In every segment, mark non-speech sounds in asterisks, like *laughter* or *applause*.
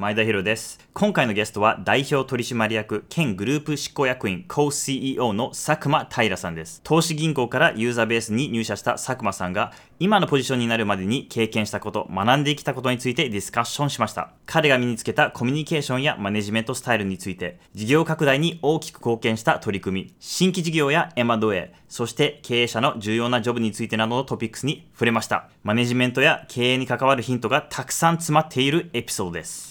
前田博です。今回のゲストは代表取締役兼グループ執行役員 Co-CEO の佐久間平さんです。投資銀行からユーザーベースに入社した佐久間さんが今のポジションになるまでに経験したこと、学んできたことについてディスカッションしました。彼が身につけたコミュニケーションやマネジメントスタイルについて、事業拡大に大きく貢献した取り組み、新規事業や M&A、そして経営者の重要なジョブについてなどのトピックスに触れました。マネジメントや経営に関わるヒントがたくさん詰まっているエピソードです。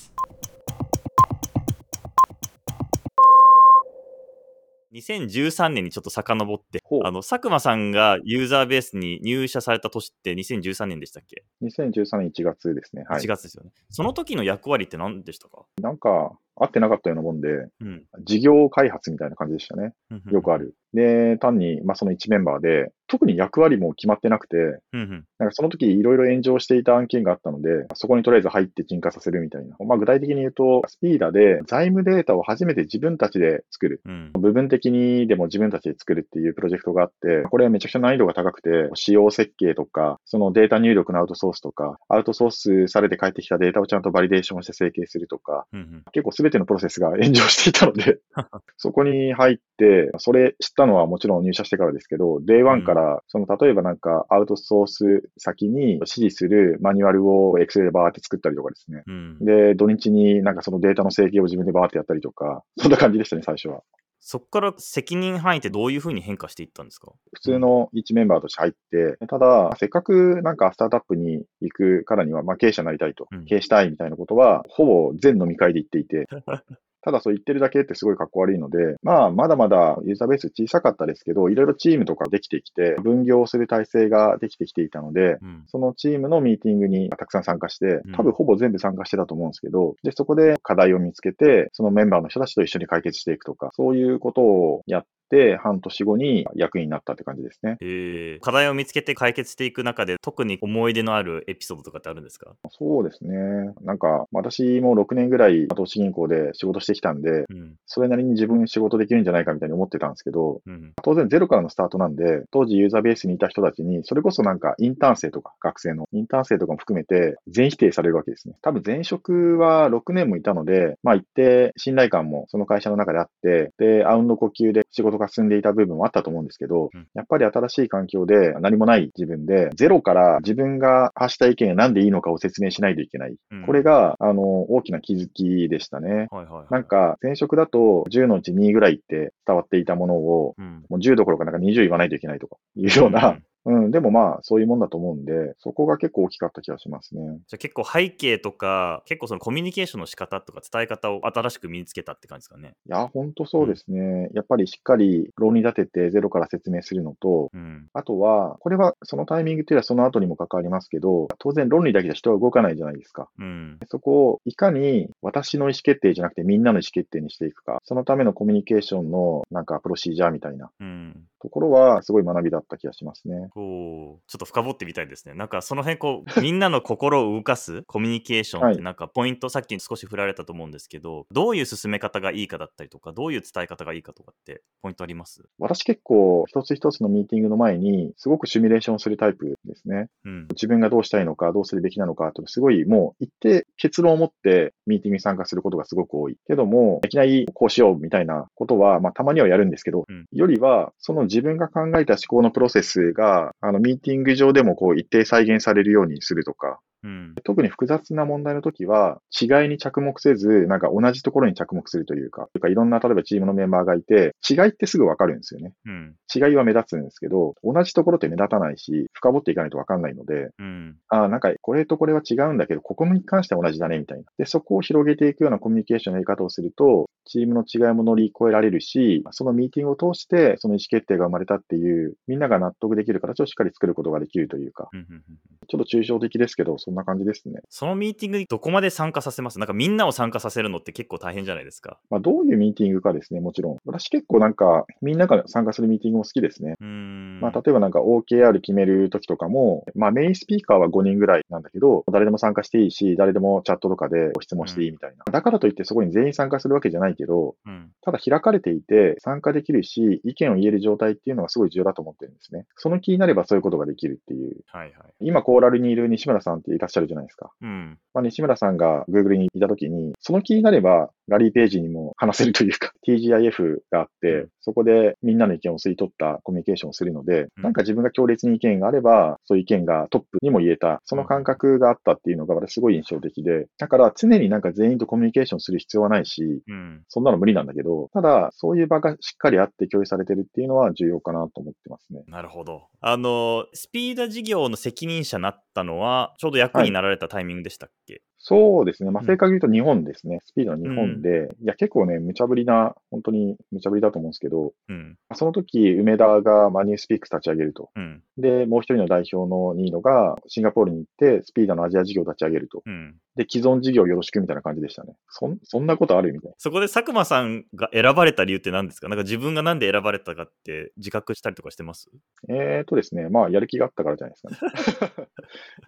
2013年にちょっと遡ってあの佐久間さんがユーザーベースに入社された年って2013年でしたっけ、2013年1月ですね。はい ?1。月ですよね。その時の役割って何でしたか？なんか、合ってなかったようなもんで、うん。事業開発みたいな感じでしたね。よくあある。で、単に、まあ、その1メンバーで、特に役割も決まってなくて、る。うんうん。なんかその時いろいろ炎上していた案件があったので、そこにとりあえず入って鎮火させるみたいな。まあ、具体的に言うと、スピーダで財務データを初めて自分たちで作る。うん。部分的にでも自分たちで作るっていうプロジェクトがあって、これめちゃくちゃ難易度が高くて、仕様設計とか、そのデータ入力のアウトソースとか、アウトソースされて帰ってきたデータをちゃんとバリデーションして整形するとか、うんうん。結構すべてのプロセスが炎上していたので、*laughs* そこに入って、それ知ったのはもちろん入社してからですけど、Day1 から、その例えばなんかアウトソース先に指示するマニュアルを Excel でバーって作ったりとかですね。うん、で、土日になんかそのデータの整形を自分でバーってやったりとか、そんな感じでしたね、最初は。そこから責任範囲ってどういうふうに変化していったんですか？普通の1メンバーとして入って、ただ、せっかくなんかスタートアップに行くからには、まあ経営者になりたいと。うん、経営したいみたいなことは、ほぼ全飲み会で言っていて、*laughs* ただそう言ってるだけってすごい格好悪いので、まあまだまだユーザーベース小さかったですけど、いろいろチームとかできてきて、分業する体制ができてきていたので、うん。そのチームのミーティングにたくさん参加してうん、多分ほぼ全部参加してたと思うんですけど、で、そこで課題を見つけて、そのメンバーの人たちと一緒に解決していくとか、そういうことをやって、半年後に役員になったって感じですね。えー、課題を見つけて解決していく中で特に思い出のあるエピソードとかってあるんですか？そうですね。なんか、私も6年ぐらい投資銀行で仕事してきたんで、うん。それなりに自分仕事できるんじゃないかみたいに思ってたんですけど、うん。当然ゼロからのスタートなんで、当時ユーザーベースにいた人たちに、それこそなんかインターン生とか学生のインターン生とかも含めて全否定されるわけですね。多分前職は6年もいたので、まあ一定信頼感もその会社の中であって、で、アウンド呼吸で仕事が進んでいた部分もあったと思うんですけどうん、やっぱり新しい環境で何もない自分で、ゼロから自分が発した意見が何でいいのかを説明しないといけない。うんこれ、が、あの、大きな気づきでしたね。はいはいはい、なん、か、前職だと10のうち2ぐらいって伝わっていたものを、うん。もう10どころかなんか20言わないといけないとかいうような、うん、でもまあ、そういうもんだと思うんで、そこが結構大きかった気がしますね。じゃあ結構背景とか結構そのコミュニケーションの仕方とか伝え方を新しく身につけたって感じですかね。いや、ほんとそうですね。やっぱりしっかり論理立ててゼロから説明するのと、うん。あとは、これはそのタイミングっていうのはその後にも関わりますけど、当然論理だけじゃ人は動かないじゃないですか。うん。そこをいかに私の意思決定じゃなくてみんなの意思決定にしていくか、そのためのコミュニケーションのなんかプロシージャーみたいなうん。ところはすごい学びだった気がしますね。こう、ちょっと深掘ってみたいですね。なんかその辺こう、*laughs* みんなの心を動かすコミュニケーションってはいなんかポイント、さっき少し振られたと思うんですけど、どういう進め方がいいかだったりとか、どういう伝え方がいいかとかってポイントあります？私結構一つ一つのミーティングの前にすごくシミュレーションするタイプですね。うん。自分がどうしたいのか、どうするべきなのかってすごいもう一定結論を持ってミーティングに参加することがすごく多い。けども、いきなりこうしようみたいなことは、まあたまにはやるんですけど、うんよりはその自分が考えた思考のプロセスが、あのミーティング上でもこう一定再現されるようにするとか、うん。特に複雑な問題の時は、違いに着目せず、なんか同じところに着目するというか、というかいろんな、例えばチームのメンバーがいて、違いってすぐわかるんですよね。うん。違いは目立つんですけど、同じところって目立たないし、深掘っていかないとわかんないので、うん。ああ、なんかこれとこれは違うんだけど、ここに関しては同じだね、みたいな。で、そこを広げていくようなコミュニケーションのやり方をすると、チームの違いも乗り越えられるし、そのミーティングを通して、その意思決定が生まれたっていう、みんなが納得できる形をしっかり作ることができるというか、うんうんうんちょっと抽象的ですけど、そんな感じですね。そのミーティングにどこまで参加させます？なんかみんなを参加させるのって結構大変じゃないですか。まあ、どういうミーティングかですね、もちろん。私結構なんか、みんなが参加するミーティングも好きですね。うーん。まあ、例えばなんか OKR 決めるときとかも、まあ、メインスピーカーは5人ぐらいなんだけど、誰でも参加していいし、誰でもチャットとかでご質問していいみたいな。だからといってそこに全員参加するわけじゃないけど、うん。ただ開かれていて参加できるし、意見を言える状態っていうのがすごい重要だと思ってるんですね。その気になればそういうことができるっていう。はいはい。今、コーラルにいる西村さんってらっしゃるじゃないですか。うん。まあ、西村さんが Google にいたときに、その気になれば、ラリーページにも話せるというか、*laughs* TGIF があって、うんそこでみんなの意見を吸い取ったコミュニケーションをするので、うんなんか自分が強烈に意見があれば、そういう意見がトップにも言えた、その感覚があったっていうのが私すごい印象的で、だから常になんか全員とコミュニケーションする必要はないし、うん。そんなの無理なんだけど、ただ、そういう場がしっかりあって共有されてるっていうのは重要かなと思ってますね。なるほど。あの、スピーダ事業の責任者になったのは、ちょうど役になられたタイミングでしたっけ、そうですね。まあ、うん正確に言うと日本ですね。スピードの日本で、いや、結構ね、無茶ぶりな、本当に無茶ぶりだと思うんですけど、うん。その時、梅田がマニュースピックス立ち上げると。うん。で、もう一人の代表のニーノがシンガポールに行って、スピーダのアジア事業を立ち上げると。うん。で、既存事業よろしくみたいな感じでしたね。そん、そんなことあるみたいな。そこで佐久間さんが選ばれた理由って何ですか？なんか自分がなんで選ばれたかって自覚したりとかしてます？えーとですね、まあ、やる気があったからじゃないですかね。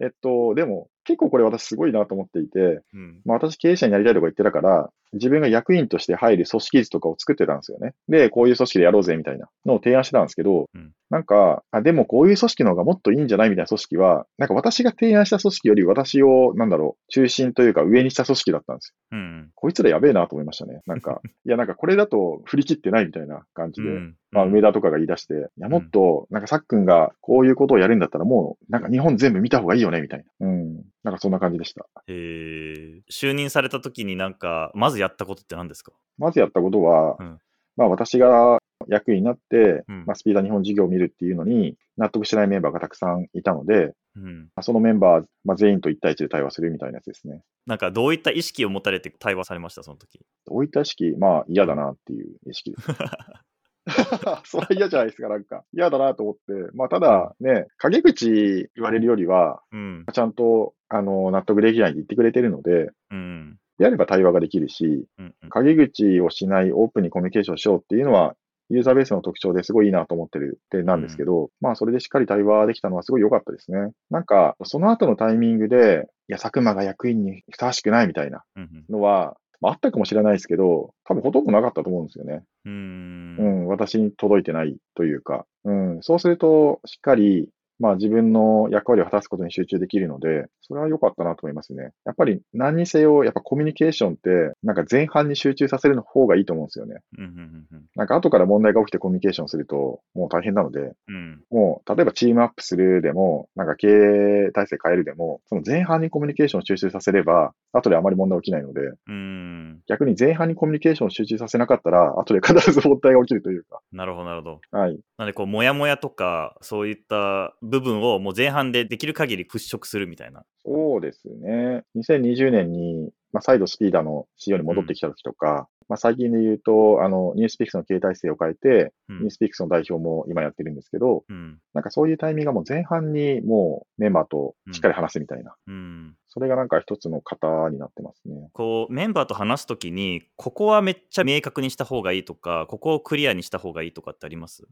*laughs* えっと、でも、結構これ私すごいなと思っていて、うん。まあ、私経営者になりたいとか言ってたから、自分が役員として入る組織図とかを作ってたんですよね。で、こういう組織でやろうぜみたいなのを提案してたんですけど、うんなんか、あ、でもこういう組織の方がもっといいんじゃないみたいな組織は、なんか私が提案した組織より私を、なんだろう、中心というか上にした組織だったんですよ。うん。こいつらやべえなと思いましたね。なんか、*laughs* いや、なんかこれだと振り切ってないみたいな感じで。うん。まあ、梅田とかが言い出して、いや、もっと、なんかさっくんがこういうことをやるんだったらもう、なんか日本全部見た方がいいよね、みたいな。うん。なんかそんな感じでした。へー就任された時になんか、まずやったことって何ですか？まずやったことは、うんまあ私が役員になって、うんまあスピーダ日本事業を見るっていうのに納得してないメンバーがたくさんいたので、うん。まあそのメンバー、まあ、全員と1対1で対話するみたいなやつですね。なんかどういった意識を持たれて対話されましたその時？どういった意識？まあ嫌だなっていう意識です。*laughs* *laughs* それは嫌じゃないですか、なんか。嫌だなと思って。まあただね、陰口言われるよりは、うん。ちゃんと、あの、納得できないって言ってくれてるので、うん。であれば対話ができるし、うん。うん陰口をしないオープンにコミュニケーションしようっていうのは、ユーザーベースの特徴ですごいいいなと思ってる点なんですけど、まあそれでしっかり対話できたのはすごい良かったですね。なんか、その後のタイミングで、いや、佐久間が役員にふさわしくないみたいなうん。のは、まあ、あったかもしれないですけど、多分ほとんどなかったと思うんですよね。う。うんん、私に届いてないというか、うん、そうすると、しっかり、まあ自分の役割を果たすことに集中できるので、それは良かったなと思いますね。やっぱり何にせよ、やっぱコミュニケーションって、なんか前半に集中させるの方がいいと思うんですよね。うん。うん。うん。なんか後から問題が起きてコミュニケーションすると、もう大変なので、うん。もう例えばチームアップするでも、なんか経営体制変えるでも、その前半にコミュニケーションを集中させれば、後であまり問題起きないので、うん。逆に前半にコミュニケーションを集中させなかったら、後で必ず問題が起きるというか、なるほど、なるほど。はい。なんでこう、モヤモヤとか、そういった部分をもう前半でできる限り払拭するみたいな。そうですね。2020年に、まあ、再度スピーダの CEO に戻ってきた時とか、まあ、最近で言うと、あの、ニュースピックスの経営体制を変えて、うんニュー。スピックスの代表も今やってるんですけど、うん。なんかそういうタイミングがもう前半にもうメンバーとしっかり話すみたいな。うん。それがなんか一つの型になってますね。こうメンバーと話すときにここはめっちゃ明確にした方がいいとかここをクリアにした方がいいとかってあります？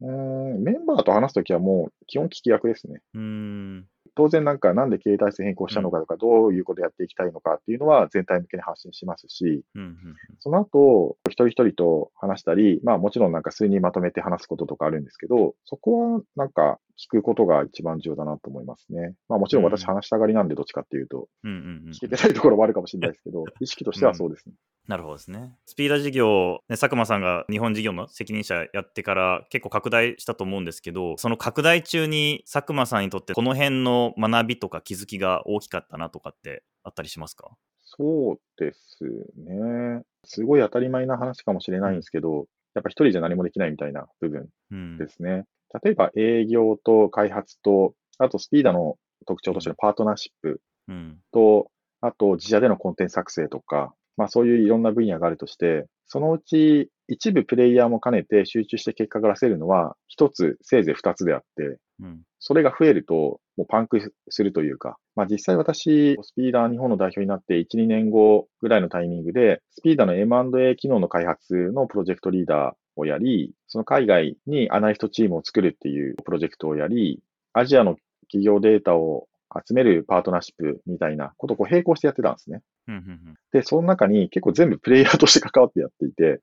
うーん、メンバーと話すときはもう基本聞き役ですね。うーん当然なんかなんで経営体制変更したのかとか、どういうことやっていきたいのかっていうのは全体向けに発信しますし、うんうんその後、一人一人と話したり、まあもちろんなんか数人まとめて話すこととかあるんですけど、そこはなんか聞くことが一番重要だなと思いますね。まあもちろん私うん話したがりなんでどっちかっていうと、うんうんうん聞けてないところもあるかもしれないですけど、意識としてはそうですね。なるほどですね。スピーダー事業、ね、佐久間さんが日本事業の責任者やってから結構拡大したと思うんですけど、その拡大中に佐久間さんにとってこの辺の学びとか気づきが大きかったなとかってあったりしますか？そうですね。すごい当たり前な話かもしれないんですけど、やっぱ一人じゃ何もできないみたいな部分うんですね。例えば営業と開発と、あとスピーダの特徴としてのパートナーシップうんと、あと自社でのコンテンツ作成とか、まあそういういろんな分野があるとして、そのうち一部プレイヤーも兼ねて集中して結果が出せるのは、一つ、せいぜい二つであって、うん。それが増えると、もうパンクするというか、まあ実際私、スピーダー日本の代表になって1、2年後ぐらいのタイミングで、スピーダーの M&A 機能の開発のプロジェクトリーダーをやり、その海外にアナリストチームを作るっていうプロジェクトをやり、アジアの企業データを集めるパートナーシップみたいなことをこう並行してやってたんですね。で、その中に結構全部プレイヤーとして関わってやっていて、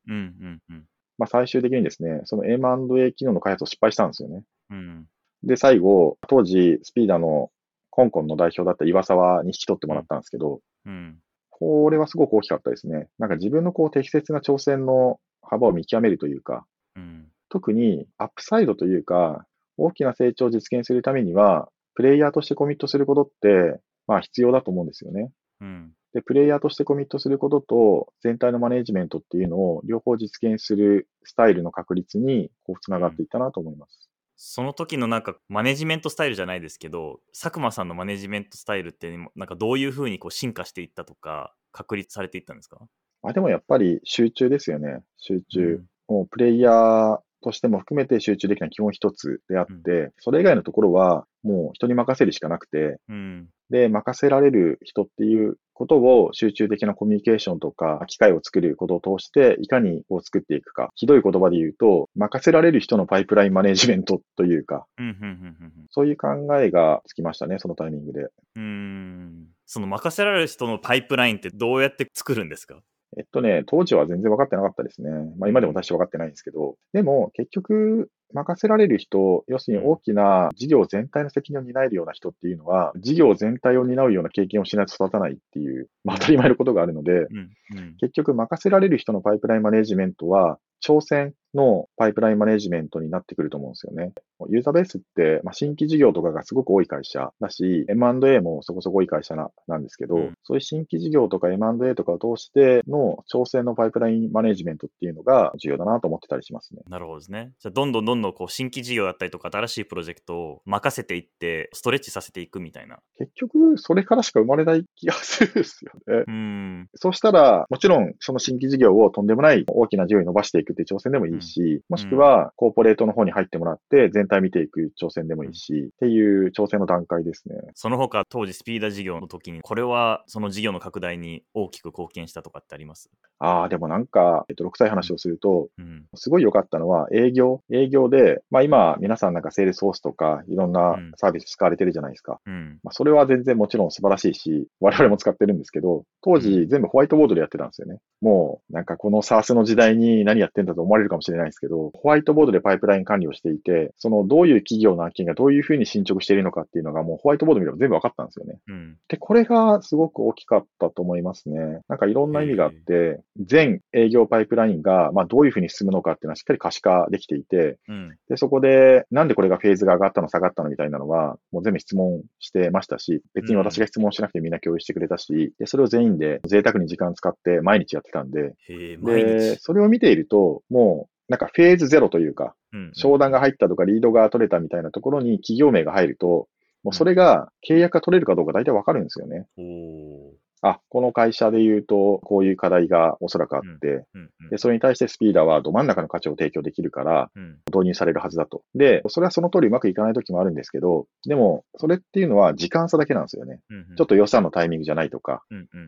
まあ最終的にですね、その M&A 機能の開発を失敗したんですよね。うんで、最後、当時、スピーダの香港の代表だった岩沢に引き取ってもらったんですけど、うん。これはすごく大きかったですね。なんか自分のこう適切な挑戦の幅を見極めるというか、うん。特にアップサイドというか、大きな成長を実現するためには、プレイヤーとしてコミットすることって、まあ必要だと思うんですよね。うん。で、プレイヤーとしてコミットすることと、全体のマネジメントっていうのを両方実現するスタイルの確立に、こう、つながっていったなと思います。その時のなんかマネジメントスタイルじゃないですけど佐久間さんのマネジメントスタイルってなんかどういうふうにこう進化していったとか確立されていったんですか？まあでもやっぱり集中ですよね。集中。うんもうプレイヤーとしても含めて集中できるのは基本一つであって、それ以外のところはもう人に任せるしかなくて、うん。で、任せられる人っていうことを集中的なコミュニケーションとか、機会を作ることを通して、いかにこう作っていくか。ひどい言葉で言うと、任せられる人のパイプラインマネジメントというか、うんうんうんそういう考えがつきましたね、そのタイミングで。うんうん。その任せられる人のパイプラインってどうやって作るんですか？えっとね、当時は全然分かってなかったですね。まあ今でも私は分かってないんですけど、でも結局、任せられる人、要するに大きな事業全体の責任を担えるような人っていうのは、事業全体を担うような経験をしないと育たないっていう、まあ当たり前のことがあるので、うんうん。結局任せられる人のパイプラインマネジメントは、挑戦のパイプラインマネジメントになってくると思うんですよね。ユーザーベースって、まあ、新規事業とかがすごく多い会社だし、M&A もそこそこ多い会社ななんですけど、うんそういう新規事業とか M&A とかを通しての挑戦のパイプラインマネジメントっていうのが重要だなと思ってたりしますね。なるほどですね。じゃあどんどんどんどんこう新規事業だったりとか新しいプロジェクトを任せていってストレッチさせていくみたいな。結局、それからしか生まれない気がするんですよね。うんそうしたら、もちろん、その新規事業をとんでもない大きな事業に伸ばしていくっていう挑戦でもいいし、もしくは、コーポレートの方に入ってもらって、全体見ていく挑戦でもいいし、っていう挑戦の段階ですね。その他当時スピーダー事業の時にこれはその事業の拡大に大きく貢献したとかってあります？ああ、でもなんか、えっと、泥臭い話をすると、うんすごい良かったのは、営業。営業で、まあ今、皆さんなんかセールスフォースとか、いろんなうんサービス使われてるじゃないですか。うんまあそれは全然もちろん素晴らしいし、我々も使ってるんですけど、当う時全部ホワイトボードでやってたんですよね。もう、なんかこの SARS の時代に何やってんだと思われるかもしれないですけど、ホワイトボードでパイプライン管理をしていて、そのどういう企業の案件がどういうふうに進捗しているのかっていうのがもうホワイトボード見れば全部分かったんですよね。うんで、これがすごく大きかったと思いますね。なんかいろんな意味があって、全営業パイプラインが、まあどういうふうに進むのかっていうのはしっかり可視化できていて、うん。で、そこで、なんでこれがフェーズが上がったの下がったのみたいなのは、もう全部質問してましたし、別に私が質問しなくてみんな共有してくれたし、で、それを全員で贅沢に時間使って毎日やってたんで、で、日。それを見ていると、もう、なんかフェーズゼロというか、うん。商談が入ったとかリードが取れたみたいなところに企業名が入ると、もうそれが契約が取れるかどうか大体わかるんですよね。おーあ、この会社で言うと、こういう課題がおそらくあって、で、それに対してスピーダーはど真ん中の価値を提供できるから、うん導入されるはずだと。で、それはその通りうまくいかない時もあるんですけど、でも、それっていうのは時間差だけなんですよね。ちょっと予算のタイミングじゃないとか。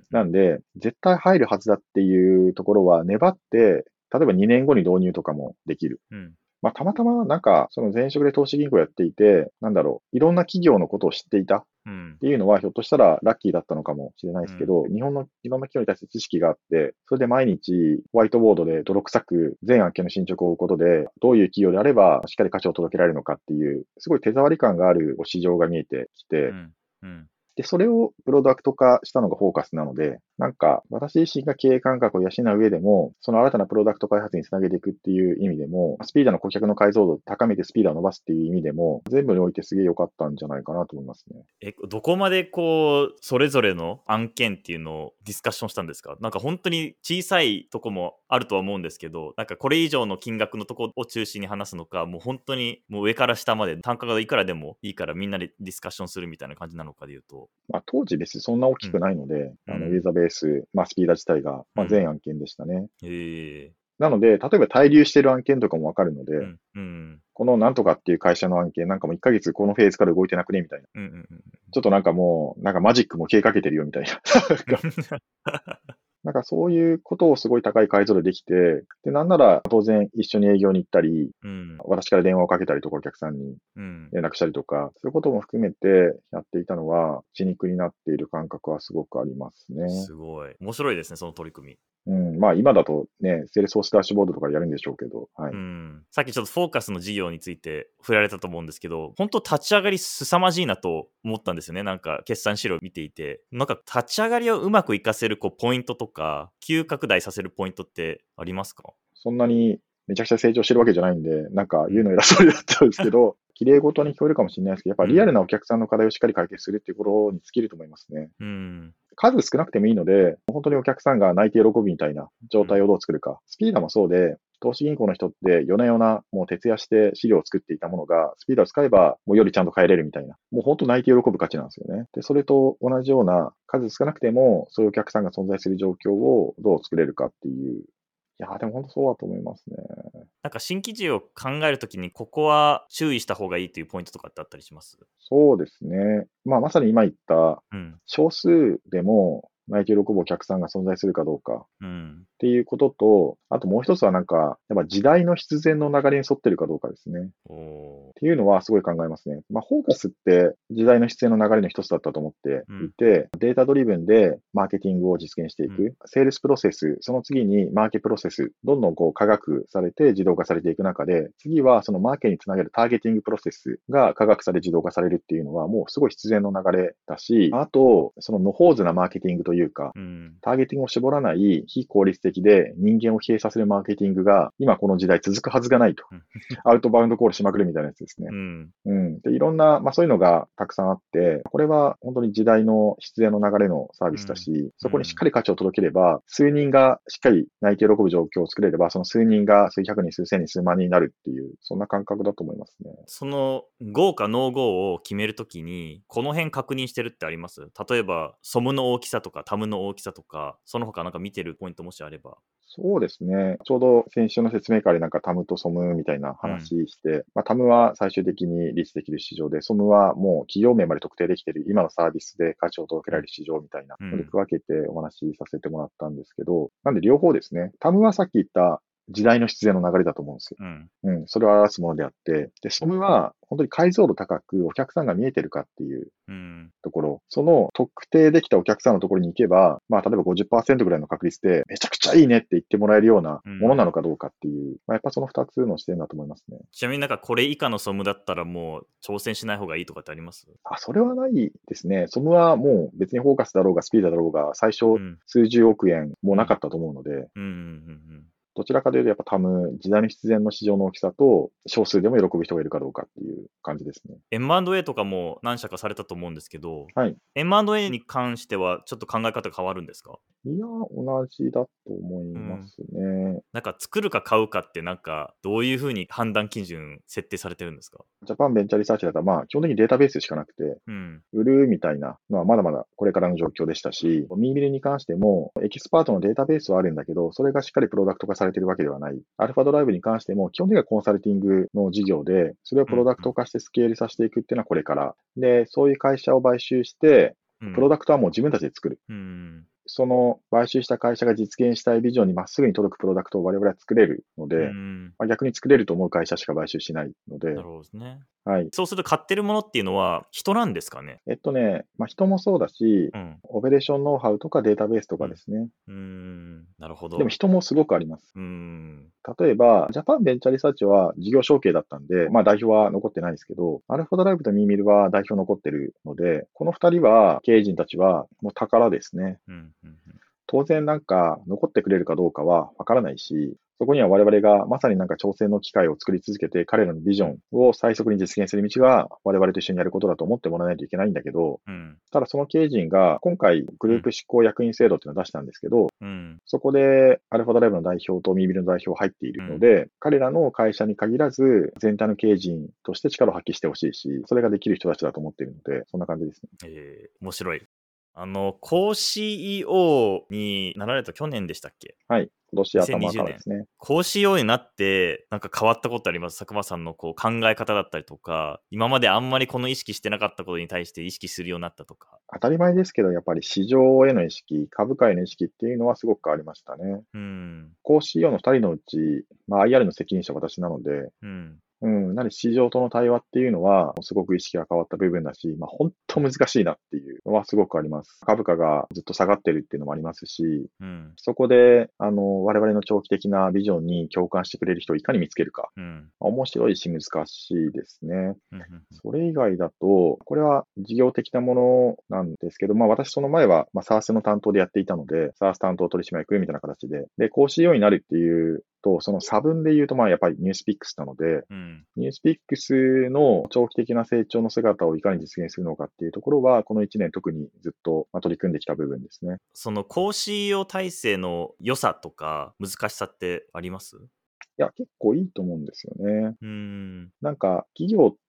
なんで、絶対入るはずだっていうところは粘って、例えば2年後に導入とかもできる。うんまあ、たまたまなんか、その前職で投資銀行やっていて、なんだろう、いろんな企業のことを知っていたっうん。ていうのは、ひょっとしたらラッキーだったのかもしれないですけど、日本のいろんな企業に対して知識があって、それで毎日ホワイトボードで泥臭く全案件の進捗を追うことで、どういう企業であればしっかり価値を届けられるのかっていう、すごい手触り感がある市場が見えてきて、うん。うんで、それをプロダクト化したのがフォーカスなので、なんか、私自身が経営感覚を養う上でも、その新たなプロダクト開発につなげていくっていう意味でも、スピーダーの顧客の解像度を高めてスピーダーを伸ばすっていう意味でも、全部においてすげえ良かったんじゃないかなと思いますね。えどこまでこうそれぞれの案件っていうのをディスカッションしたんですか？なんか本当に小さいとこもあるとは思うんですけどなんかこれ以上の金額のとこを中心に話すのかもう本当にもう上から下まで単価がいくらでもいいからみんなでディスカッションするみたいな感じなのかで言うとまあ、当時別にそんな大きくないので、うん。あの、ユーザーベース、まあ、スピーダー自体が、まあ、うん。全案件でしたね。へえ。なので、例えば滞留してる案件とかもわかるので、うん。うん。このなんとかっていう会社の案件なんかも1ヶ月このフェーズから動いてなくねみたいな。うんうんうん。ちょっとなんかもう、なんかマジックも消えかけてるよみたいな。*laughs* なんかそういうことをすごい高い解像度でできて、で、なんなら当然一緒に営業に行ったり、うん。私から電話をかけたりとかお客さんにうん。連絡したりとか、そういうことも含めてやっていたのは、血肉になっている感覚はすごくありますね。すごい。面白いですねその取り組みうん。ん、まあ今だとね、セールスフォースダッシュボードとかやるんでしょうけど、はい。うん、さっきちょっとフォーカスの事業について触れられたと思うんですけど、本当立ち上がり凄まじいなと思ったんですよね。なんか決算資料を見ていて。なんか立ち上がりをうまく活かせるこうポイントとか、急拡大させるポイントってありますか？そんなにめちゃくちゃ成長してるわけじゃないんで、なんか言うの偉そうになっちゃうんですけど、*laughs* 綺麗事に聞こえるかもしれないですけど、やっぱリアルなお客さんの課題をしっかり解決するっていうことに尽きると思いますね。うん。数少なくてもいいので、本当にお客さんが泣いて喜ぶみたいな状態をどう作るか。スピーダもそうで、投資銀行の人って夜な夜なもう徹夜して資料を作っていたものが、スピーダを使えばもうよりちゃんと帰れるみたいな。もう本当泣いて喜ぶ価値なんですよね。で、それと同じような数少なくてもそういうお客さんが存在する状況をどう作れるかっていう。いやーでも本当そうだと思いますね。なんか新規事業を考えるときに、ここは注意した方がいいっていうポイントとかってあったりします？そうですね。まあまさに今言ったうん。少数でも泣いて喜ぶお客さんが存在するかどうかうん。っていうことと、あともう一つはなんか、やっぱ時代の必然の流れに沿ってるかどうかですね。っていうのはすごい考えますね。まあ、フォーカスって時代の必然の流れの一つだったと思っていて、データドリブンでマーケティングを実現していく、うセールスプロセス、その次にマーケプロセス、どんどんこう科学されて自動化されていく中で、次はそのマーケにつなげるターゲティングプロセスが科学され自動化されるっていうのはもうすごい必然の流れだし、あと、そのノホーズなマーケティングというか、うん。ターゲティングを絞らない非効率的で人間を疲弊させるマーケティングが今この時代続くはずがないとうん。アウトバウンドコールしまくるみたいなやつですねう。ん。うん。で、いろんな、まあそういうのがたくさんあって、これは本当に時代の必然の流れのサービスだし、そこにしっかり価値を届ければ、数人がしっかり泣いて喜ぶ状況を作れれば、その数人が数百人、数千人、数万人になるっていう、そんな感覚だと思いますね。その GO か NO-GO を決めるときに、この辺確認してるってあります？例えば、ソムの大きさとかタムの大きさとか、その他なんか見てるポイントもしあれば。そうですね。ちょうど先週の説明会でなんかタムとソムみたいな話して、まあ、タムは最終的にリーチできる市場で、ソムはもう企業名まで特定できている今のサービスで価値を届けられる市場みたいなうんので区分けてお話しさせてもらったんですけど、なんで両方ですね。タムはさっき言った時代の必然の流れだと思うんですよ。うん。うん、それを表すものであって、で、ソムは本当に解像度高くお客さんが見えてるかっていううん。ところ、その特定できたお客さんのところに行けば、まあ、例えば50%ぐらいの確率で、めちゃくちゃいいねって言ってもらえるようなものなのかどうかっていう、まあ、やっぱその2つの視点だと思いますね。ちなみになんかこれ以下のソムだったらもう挑戦しない方がいいとかってあります？あ、それはないですね。ソムはもう別にフォーカスだろうがスピードだろうが、最初うん。数十億円もなかったと思うので、うんうんうんどちらかというとやっぱ TAM、時代の必然の市場の大きさと、少数でも喜ぶ人がいるかどうかっていう感じですね。M&A とかも何社かされたと思うんですけど、はい。M&A に関してはちょっと考え方変わるんですか？いや、同じだと思いますね。なんか作るか買うかってなんかどういうふうに判断基準設定されてるんですか？ジャパンベンチャーリサーチだったら、まあ、基本的にデータベースしかなくて、うん。売るみたいなのはまだまだこれからの状況でしたし、ミーミルに関しても、エキスパートのデータベースはあるんだけど、それがしっかりプロダクト化されてるわけではない。アルファドライブに関しても、基本的にはコンサルティングの事業で、それをプロダクト化してスケールさせていくっていうのはこれから。で、そういう会社を買収して、うんプロダクトはもう自分たちで作る。うん。その買収した会社が実現したいビジョンにまっすぐに届くプロダクトを我々は作れるので、うんまあ、逆に作れると思う会社しか買収しないのでな、るほどですね。はい。そうすると買ってるものっていうのは人なんですかね？えっとね、まあ、人もそうだし、うん。オペレーションノウハウとかデータベースとかですね。うーん。なるほど。でも人もすごくあります。うーん。例えば、ジャパンベンチャーリサーチは事業承継だったんで、まあ代表は残ってないですけど、アルファドライブとミーミルは代表残ってるので、この二人は、経営陣たちはもう宝ですね。うん。うん。当然なんか残ってくれるかどうかはわからないし、そこには我々がまさになんか挑戦の機会を作り続けて彼らのビジョンを最速に実現する道が我々と一緒にやることだと思ってもらわないといけないんだけど、うん。ただその経営陣が今回グループ執行役員制度っていうのを出したんですけど、うん。そこでアルファドライブの代表とミービルの代表入っているので、彼らの会社に限らず全体の経営陣として力を発揮してほしいし、それができる人たちだと思っているので、そんな感じですね。えー、面白い。あの、co CEO になられた去年でしたっけ？はい。今年頭からですね。co CEO になって、なんか変わったことあります？佐久間さんのこう考え方だったりとか、今まであんまりこの意識してなかったことに対して意識するようになったとか。当たり前ですけど、やっぱり市場への意識、株価への意識っていうのはすごく変わりましたね。うん。高 CEO の2人のうち、まあ、IR の責任者は私なので、うん。うん。なので市場との対話っていうのは、すごく意識が変わった部分だし、まあ本当難しいなっていうのはすごくあります。株価がずっと下がってるっていうのもありますし、うん。そこで、あの、我々の長期的なビジョンに共感してくれる人をいかに見つけるか。うん。面白いし難しいですね。うん。それ以外だと、これは事業的なものなんですけど、まあ私その前は、まあ SARS の担当でやっていたので、SARS 担当取締役みたいな形で、で、講師 CEO になるっていうと、その差分で言うと、まあやっぱりニュースピックスなので、うん。ニュースピックスの長期的な成長の姿をいかに実現するのかっていうところは、この1年特にずっとまあ取り組んできた部分ですね。その講師用体制の良さとか難しさってあります？いや、結構いいと思うんですよね。うーん。なんか、企業って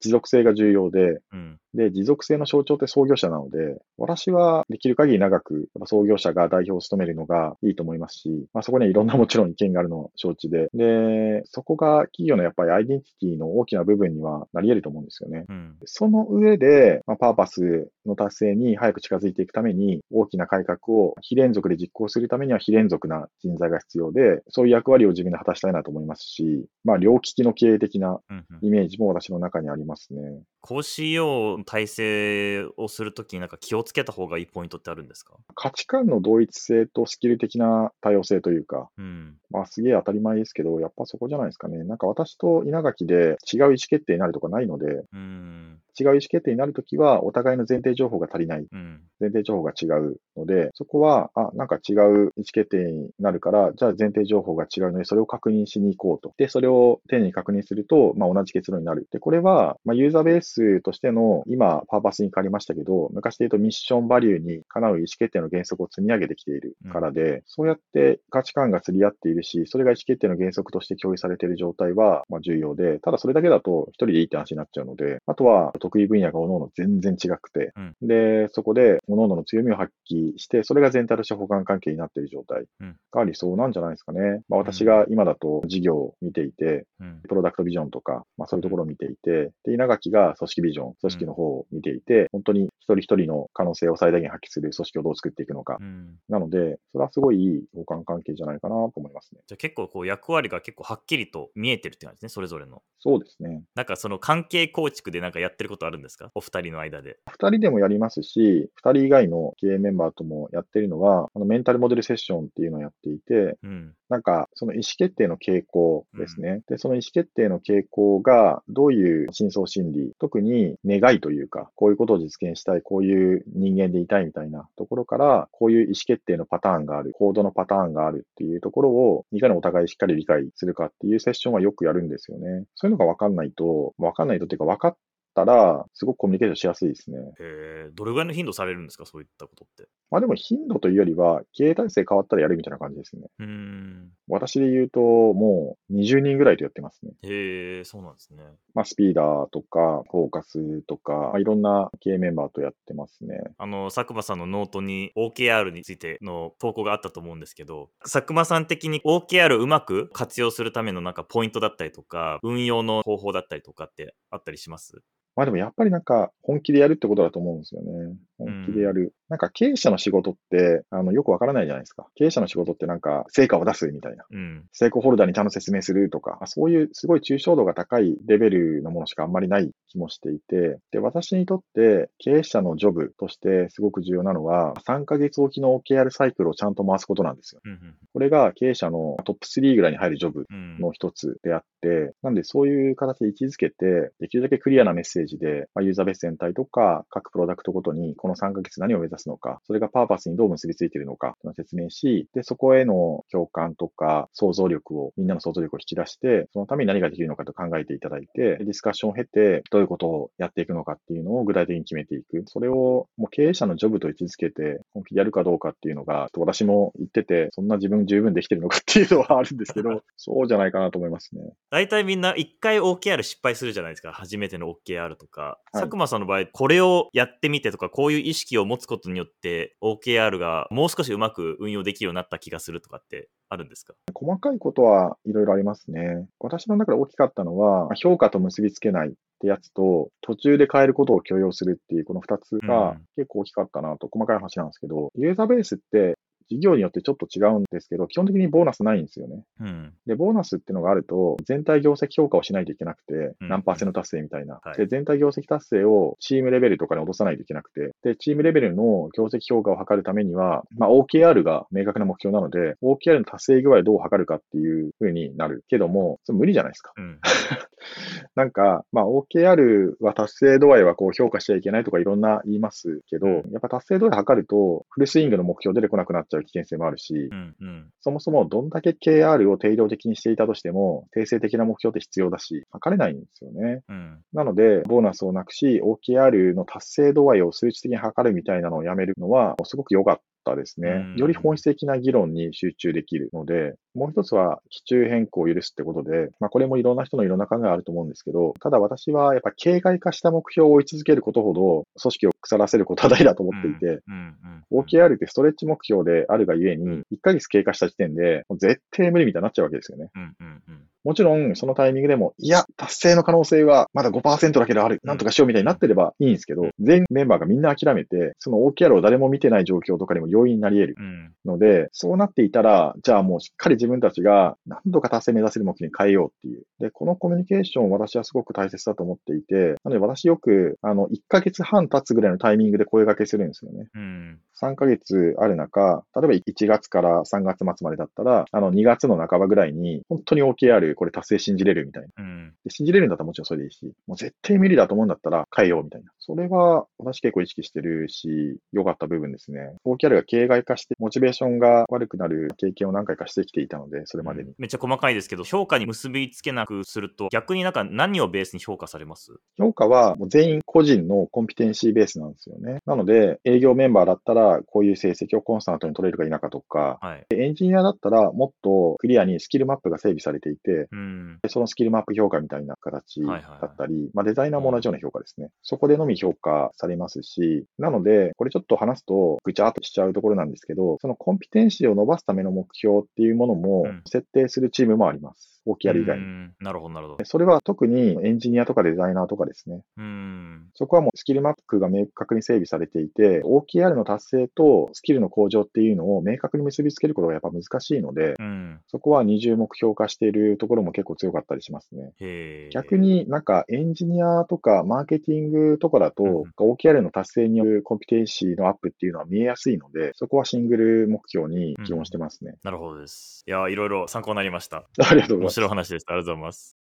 持続性が重要で、うん。で、持続性の象徴って創業者なので、私はできる限り長く、創業者が代表を務めるのがいいと思いますし、まあそこにはいろんなもちろん意見があるのを承知で、で、そこが企業のやっぱりアイデンティティの大きな部分にはなり得ると思うんですよね。うん。その上で、まあ、パーパスの達成に早く近づいていくために、大きな改革を非連続で実行するためには非連続な人材が必要で、そういう役割を自分で果たしたいなと思いますし、まあ、両利きの経営的なイメージも私の中にありますね。講師用体制をするときになんか気をつけた方がいいポイントってあるんですか？価値観の同一性とスキル的な多様性というか、うん。まあすげえ当たり前ですけど、やっぱそこじゃないですかね。なんか私と稲垣で違う意思決定になるとかないので、うん。違う意思決定になるときはお互いの前提情報が足りない。うん。前提情報が違うので、そこは、あ、なんか違う意思決定になるから、じゃあ前提情報が違うので、それを確認しに行こうと。で、それを丁寧に確認すると、まあ同じ結論になる。で、これは、まあユーザーベースとしての、今、パーパスに変わりましたけど、昔で言うとミッションバリューにかなう意思決定の原則を積み上げてきているからで、そうやって価値観が釣り合っているし、それが意思決定の原則として共有されている状態は、まあ重要で、ただそれだけだと一人でいいって話になっちゃうので、あとは得意分野が各々全然違くて、うんで、そこで各々の強みを発揮して、それが全体として補完関係になっている状態うんが理想なんじゃないですかね。まあ私が今だと事業を見ていて、うん。プロダクトビジョンとか、まあそういうところを見ていて、で、稲垣が組織ビジョン、組織の方を見ていて、本当に一人一人の可能性を最大限発揮する組織をどう作っていくのか。うん。なので、それはすごいいい互換関係じゃないかなと思いますね。じゃあ結構こう役割が結構はっきりと見えてるって感じですね、それぞれの。そうですね。なんかその関係構築でなんかやってることあるんですか？お二人の間で。二人でもやりますし、二人以外の経営メンバーともやってるのは、あのメンタルモデルセッションっていうのをやっていて、うん。なんか、その意思決定の傾向ですね。で、その意思決定の傾向が、どういう深層心理、特に願いというか、こういうことを実現したい、こういう人間でいたいみたいなところから、こういう意思決定のパターンがある、行動のパターンがあるっていうところを、いかにお互いしっかり理解するかっていうセッションはよくやるんですよね。そういうのが分かんないと、分かんないとっていうか分かったら、すごくコミュニケーションしやすいですね。へえ、どれぐらいの頻度されるんですか？そういったことって。まあでも頻度というよりは、経営体制変わったらやるみたいな感じですね。うーん。私で言うと、もう20人ぐらいとやってますね。へえ、そうなんですね。まあ、スピーダーとか、フォーカスとか、まあいろんな経営メンバーとやってますね。あの、佐久間さんのノートに OKR についての投稿があったと思うんですけど、佐久間さん的に OKR をうまく活用するためのなんかポイントだったりとか、運用の方法だったりとかってあったりします？まあでもやっぱりなんか本気でやるってことだと思うんですよね。本気でやる。なんか経営者の仕事って、あの、よくわからないじゃないですか。経営者の仕事ってなんか成果を出すみたいな。うん。成功ホルダーにちゃんと説明するとか、そういうすごい抽象度が高いレベルのものしかあんまりない気もしていて、で、私にとって経営者のジョブとしてすごく重要なのは、3ヶ月おきの OKR サイクルをちゃんと回すことなんですよ。うんうんこれが経営者のトップ3ぐらいに入るジョブうん。の一つであって、なんでそういう形で位置づけて、できるだけクリアなメッセージで、まあ、ユーザーベース全体とか、各プロダクトごとにこの3ヶ月何を目指すのか、それがパーパスにどう結びついているのか、説明し、で、そこへの共感とか想像力を、みんなの想像力を引き出して、そのために何ができるのかと考えていただいて、ディスカッションを経て、どういうことをやっていくのかっていうのを具体的に決めていく。それをもう経営者のジョブと位置づけて、本気でやるかどうかっていうのが、私も言ってて、そんな自分十分できてるのかっていうのはあるんですけど、*laughs* そうじゃないかなと思いますね。大体みんな一回 OKR 失敗するじゃないですか。初めての OKR とか。はい佐久間さんの場合、これをやってみてとか、こういう意識を持つことによって OKR がもう少しうまく運用できるようになった気がするとかってあるんですか？細かいことはいろいろありますね。私の中で大きかったのは、評価と結びつけないってやつと、途中で変えることを許容するっていうこの二つうがん結構大きかったなと、細かい話なんですけど、ユーザーベースって事業によってちょっと違うんですけど、基本的にボーナスないんですよね。うん。で、ボーナスっていうのがあると、全体業績評価をしないといけなくて、うん何パーセント達成みたいな。はいで、全体業績達成をチームレベルとかに落とさないといけなくて、で、チームレベルの業績評価を測るためには、まあ、OKR が明確な目標なので、OKR の達成具合をどう測るかっていう風になるけども、それ無理じゃないですか。うん。*laughs* *laughs* なんか、まあ、OKR は達成度合いはこう評価しちゃいけないとかいろんな言いますけど、やっぱ達成度合い測ると、フルスイングの目標出てこなくなっちゃう危険性もあるしう、ん。うん。そもそもどんだけ KR を定量的にしていたとしても、定性的な目標って必要だし、測れないんですよね。うん。なので、ボーナスをなくし、OKR の達成度合いを数値的に測るみたいなのをやめるのは、すごく良かったですねうん。より本質的な議論に集中できるので、もう一つは、基中変更を許すってことで、まあ、これもいろんな人のいろんな考えがあると思うんですけど、ただ私はやっぱ形骸化した目標を追い続けることほど、組織を腐らせることは大だと思っていて。OKR ってストレッチ目標であるがゆえに、1ヶ月経過した時点で、もう絶対無理みたいになっちゃうわけですよね。もちろん、そのタイミングでも、いや、達成の可能性はまだ5%だけどある、なんとかしようみたいになってればいいんですけど、全メンバーがみんな諦めて、その OKR を誰も見てない状況とかにも容易になり得るうん。ので、そうなっていたら、じゃあもうしっかり自分たちが何度か達成目指せる目標に変えようっていう。で、このコミュニケーションを私はすごく大切だと思っていて、なので私よく、あの、1ヶ月半経つぐらいのタイミングで声掛けするんですよね。うん。3ヶ月ある中、例えば1月から3月末までだったら、あの2月の半ばぐらいに、本当に OKR これ達成信じれるみたいな。うん。で信じれるんだったらもちろんそれでいいし、もう絶対無理だと思うんだったら変えようみたいな。それは私結構意識してるし、良かった部分ですね。OKR が形骸化して、モチベーションが悪くなる経験を何回かしてきていたので、それまでに。めっちゃ細かいですけど、評価に結びつけなくすると、逆になんか何をベースに評価されます？評価はもう全員個人のコンピテンシーベースなんですよね。なので、営業メンバーだったらこういう成績をコンスタントに取れるか否かとか、はい。でエンジニアだったらもっとクリアにスキルマップが整備されていて、うん。でそのスキルマップ評価みたいな形はいはいだったり、まあ、デザイナーも同じような評価ですね。そこでのみ評価されますし、なので、これちょっと話すとぐちゃっとしちゃうところなんですけど、そのコンピテンシーを伸ばすための目標っていうものもうん設定するチームもあります。OKR 以外に。うんなるほど、なるほどで。それは特にエンジニアとかデザイナーとかですね。うん。そこはもうスキルマップが明確に整備されていて、OKR の達成とスキルの向上っていうのを明確に結びつけることがやっぱ難しいので、うん。そこは二重目標化しているところも結構強かったりしますね。へえ。逆になんかエンジニアとかマーケティングとかだと、うん OKR の達成によるコンピテンシーのアップっていうのは見えやすいので、そこはシングル目標に基本してますね。なるほどです。いや、いろいろ参考になりました。*laughs* ありがとうございます面白い話でした。ありがとうございます。